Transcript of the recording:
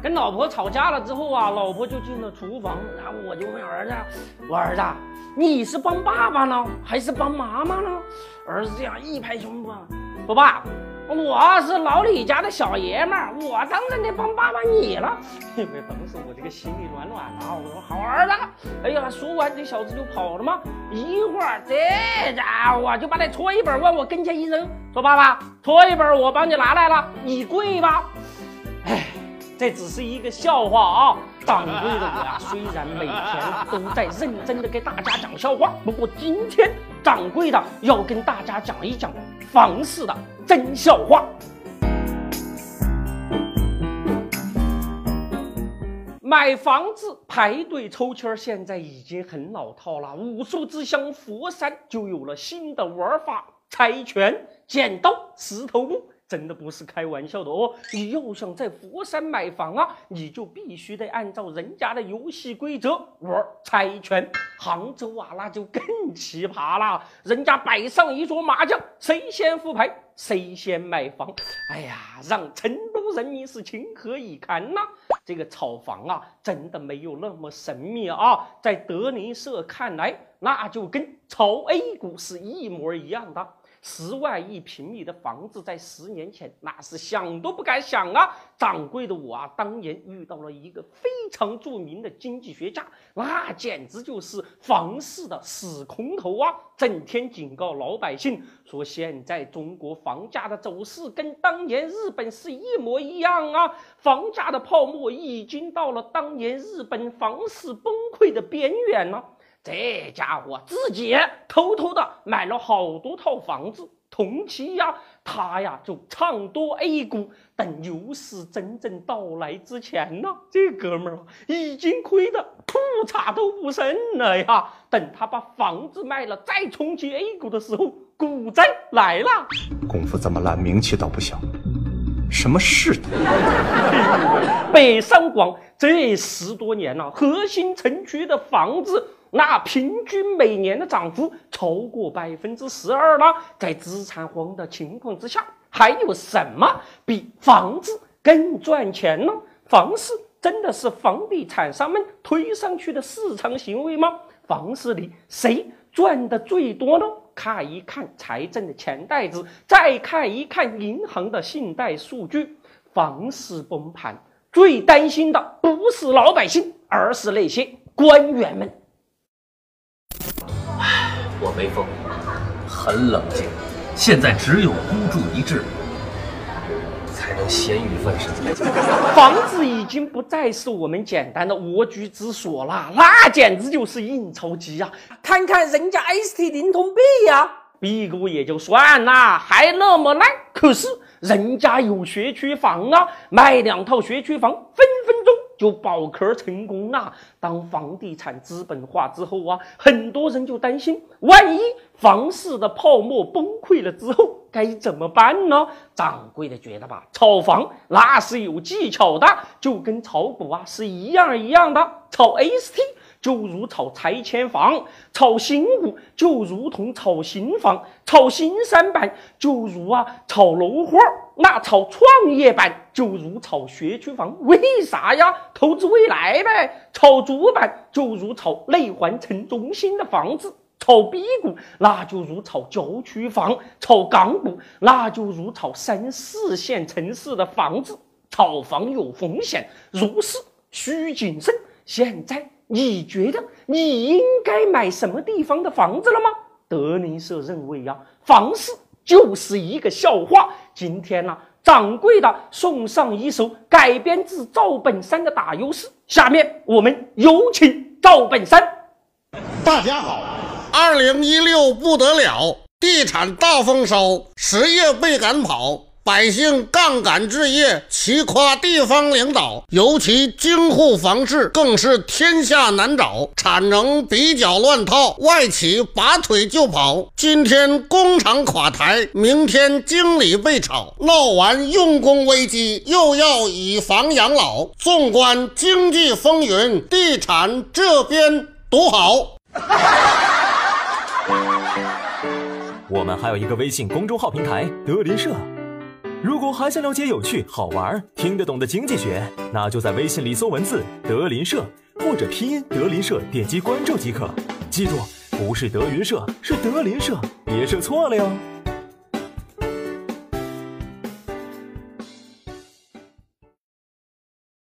跟老婆吵架了之后啊，老婆就进了厨房，然后我就问儿子：“我儿子，你是帮爸爸呢，还是帮妈妈呢？”儿子这样一拍胸脯：“说爸，我是老李家的小爷们儿，我当然得帮爸爸你了。”因为当时我这个心里暖暖的啊，我说：“好儿子。”哎呀，说完这小子就跑了吗？一会儿这家伙就把那搓衣板往我跟前一扔，说：“爸爸，搓衣板我帮你拿来了，你跪吧。”哎。这只是一个笑话啊！掌柜的我呀，虽然每天都在认真的给大家讲笑话，不过今天掌柜的要跟大家讲一讲房事的真笑话。买房子排队抽签现在已经很老套了。武术之乡佛山就有了新的玩法：猜拳、剪刀、石头布。真的不是开玩笑的哦！你要想在佛山买房啊，你就必须得按照人家的游戏规则玩猜拳。杭州啊，那就更奇葩了，人家摆上一桌麻将，谁先复牌，谁先买房。哎呀，让成都人民是情何以堪呐！这个炒房啊，真的没有那么神秘啊，在德林社看来，那就跟炒 A 股是一模一样的。十万一平米的房子，在十年前那是想都不敢想啊！掌柜的我啊，当年遇到了一个非常著名的经济学家，那简直就是房市的死空头啊！整天警告老百姓说，现在中国房价的走势跟当年日本是一模一样啊！房价的泡沫已经到了当年日本房市崩溃的边缘了。这家伙自己偷偷的买了好多套房子，同期呀，他呀就唱多 A 股，等牛市真正到来之前呢，这哥们儿已经亏得裤衩都不剩了呀。等他把房子卖了，再冲击 A 股的时候，股灾来了。功夫这么烂，名气倒不小，什么势头？北上广这十多年了，核心城区的房子。那平均每年的涨幅超过百分之十二了，在资产荒的情况之下，还有什么比房子更赚钱呢？房市真的是房地产商们推上去的市场行为吗？房市里谁赚的最多呢？看一看财政的钱袋子，再看一看银行的信贷数据，房市崩盘最担心的不是老百姓，而是那些官员们。我没疯，很冷静。现在只有孤注一掷，才能咸鱼翻身。房子已经不再是我们简单的蜗居之所了，那简直就是印钞机呀！看看人家 ST 灵通 B 呀，B 股也就算了，还那么烂。可是人家有学区房啊，卖两套学区房，分。就保壳成功了。当房地产资本化之后啊，很多人就担心，万一房市的泡沫崩溃了之后该怎么办呢？掌柜的觉得吧，炒房那是有技巧的，就跟炒股啊是一样一样的，炒 ST。就如炒拆迁房，炒新股就如同炒新房，炒新三板就如啊炒楼花那炒创业板就如炒学区房，为啥呀？投资未来呗。炒主板就如炒内环城中心的房子，炒 B 股那就如炒郊区房，炒港股那就如炒三四线城市的房子。炒房有风险，入市需谨慎。现在。你觉得你应该买什么地方的房子了吗？德林社认为呀，房市就是一个笑话。今天呢，掌柜的送上一首改编自赵本山的打油诗。下面我们有请赵本山。大家好，二零一六不得了，地产大丰收，实业被赶跑。百姓杠杆置业，齐夸地方领导，尤其京沪房市更是天下难找，产能比较乱套，外企拔腿就跑。今天工厂垮台，明天经理被炒，闹完用工危机，又要以房养老。纵观经济风云，地产这边独好。我们还有一个微信公众号平台“德林社”。如果还想了解有趣、好玩、听得懂的经济学，那就在微信里搜文字“德林社”或者拼音“德林社”，点击关注即可。记住，不是德云社，是德林社，别设错了哟。